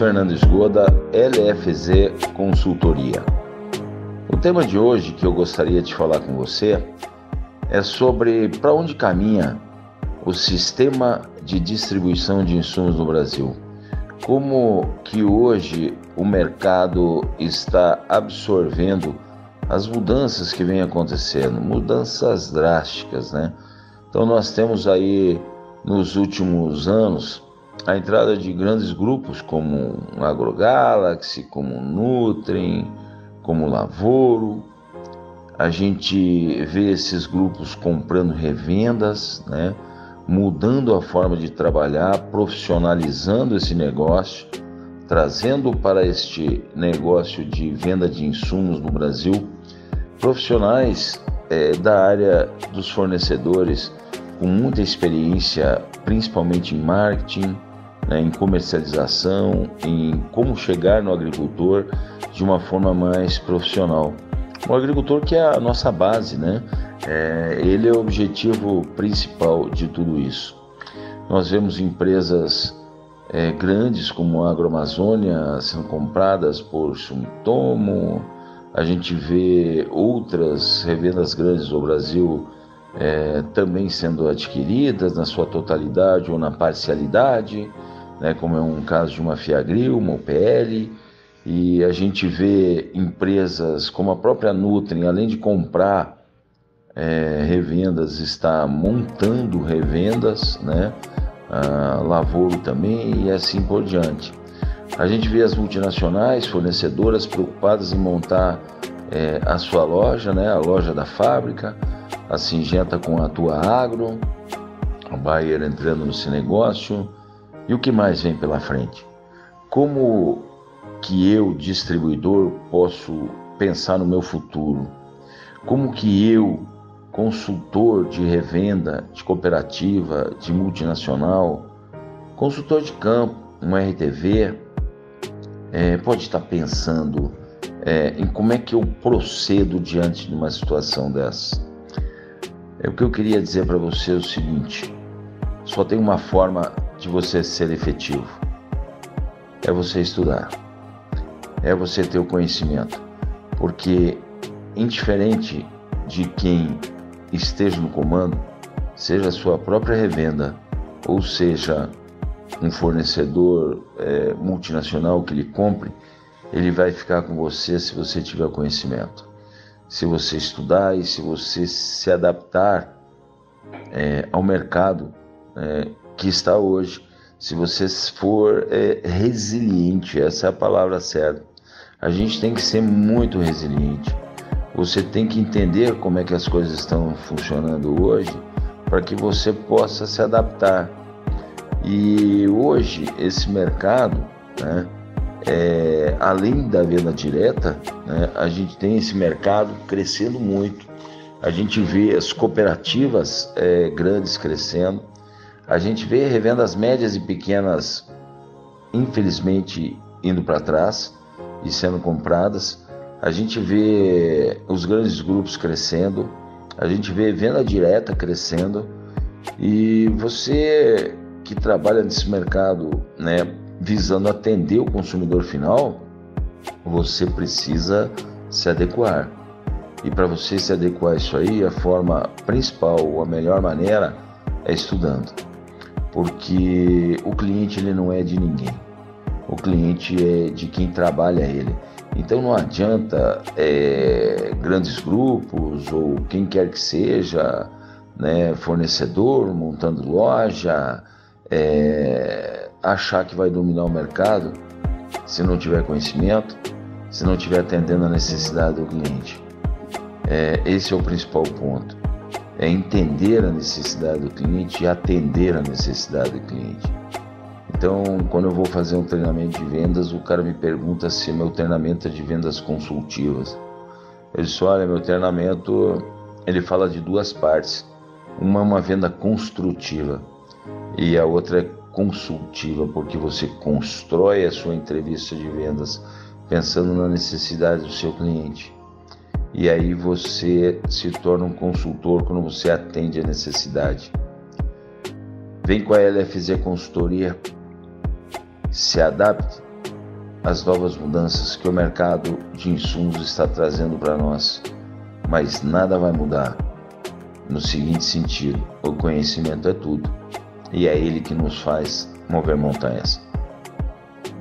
Luiz Fernandes Goda, LFZ Consultoria. O tema de hoje que eu gostaria de falar com você é sobre para onde caminha o sistema de distribuição de insumos no Brasil. Como que hoje o mercado está absorvendo as mudanças que vêm acontecendo, mudanças drásticas, né? Então nós temos aí nos últimos anos a entrada de grandes grupos como AgroGalaxy, como o Nutrim, como Lavoro. A gente vê esses grupos comprando revendas, né? mudando a forma de trabalhar, profissionalizando esse negócio, trazendo para este negócio de venda de insumos no Brasil profissionais é, da área dos fornecedores com muita experiência, principalmente em marketing, né, em comercialização, em como chegar no agricultor de uma forma mais profissional. O agricultor que é a nossa base, né? É, ele é o objetivo principal de tudo isso. Nós vemos empresas é, grandes como a Agroamazônia sendo compradas por Sumitomo, a gente vê outras revendas grandes do Brasil é, também sendo adquiridas na sua totalidade ou na parcialidade, né, como é um caso de uma Fiagril, uma UPL, e a gente vê empresas como a própria Nutrim, além de comprar é, revendas, está montando revendas, né? A Lavoro também e assim por diante. A gente vê as multinacionais fornecedoras preocupadas em montar é, a sua loja, né? A loja da fábrica, a Singenta com a Tua Agro, a Bayer entrando nesse negócio. E o que mais vem pela frente? Como que eu, distribuidor, posso pensar no meu futuro? Como que eu, consultor de revenda, de cooperativa, de multinacional, consultor de campo, um RTV, é, pode estar pensando é, em como é que eu procedo diante de uma situação dessa. É, o que eu queria dizer para você é o seguinte: só tem uma forma de você ser efetivo, é você estudar, é você ter o conhecimento, porque indiferente de quem esteja no comando, seja a sua própria revenda, ou seja um fornecedor é, multinacional que lhe compre, ele vai ficar com você se você tiver conhecimento. Se você estudar e se você se adaptar é, ao mercado é, que está hoje, se você for é, resiliente, essa é a palavra certa. A gente tem que ser muito resiliente. Você tem que entender como é que as coisas estão funcionando hoje para que você possa se adaptar. E hoje esse mercado, né, é, além da venda direta, né, a gente tem esse mercado crescendo muito. A gente vê as cooperativas é, grandes crescendo. A gente vê revendas médias e pequenas, infelizmente, indo para trás e sendo compradas. A gente vê os grandes grupos crescendo, a gente vê venda direta crescendo e você que trabalha nesse mercado, né, visando atender o consumidor final, você precisa se adequar. E para você se adequar a isso aí, a forma principal, a melhor maneira é estudando. Porque o cliente ele não é de ninguém. O cliente é de quem trabalha ele. Então não adianta é, grandes grupos ou quem quer que seja, né, fornecedor montando loja, é, achar que vai dominar o mercado se não tiver conhecimento, se não tiver atendendo a necessidade do cliente. É, esse é o principal ponto. É entender a necessidade do cliente e atender a necessidade do cliente. Então, quando eu vou fazer um treinamento de vendas, o cara me pergunta se meu treinamento é de vendas consultivas. Eu disse, olha, meu treinamento, ele fala de duas partes. Uma é uma venda construtiva e a outra é consultiva, porque você constrói a sua entrevista de vendas pensando na necessidade do seu cliente. E aí você se torna um consultor quando você atende a necessidade. Vem com a LFZ Consultoria, se adapte às novas mudanças que o mercado de insumos está trazendo para nós. Mas nada vai mudar no seguinte sentido: o conhecimento é tudo e é ele que nos faz mover montanhas.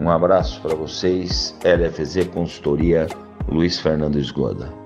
Um abraço para vocês, LFZ Consultoria, Luiz Fernando Esgoda.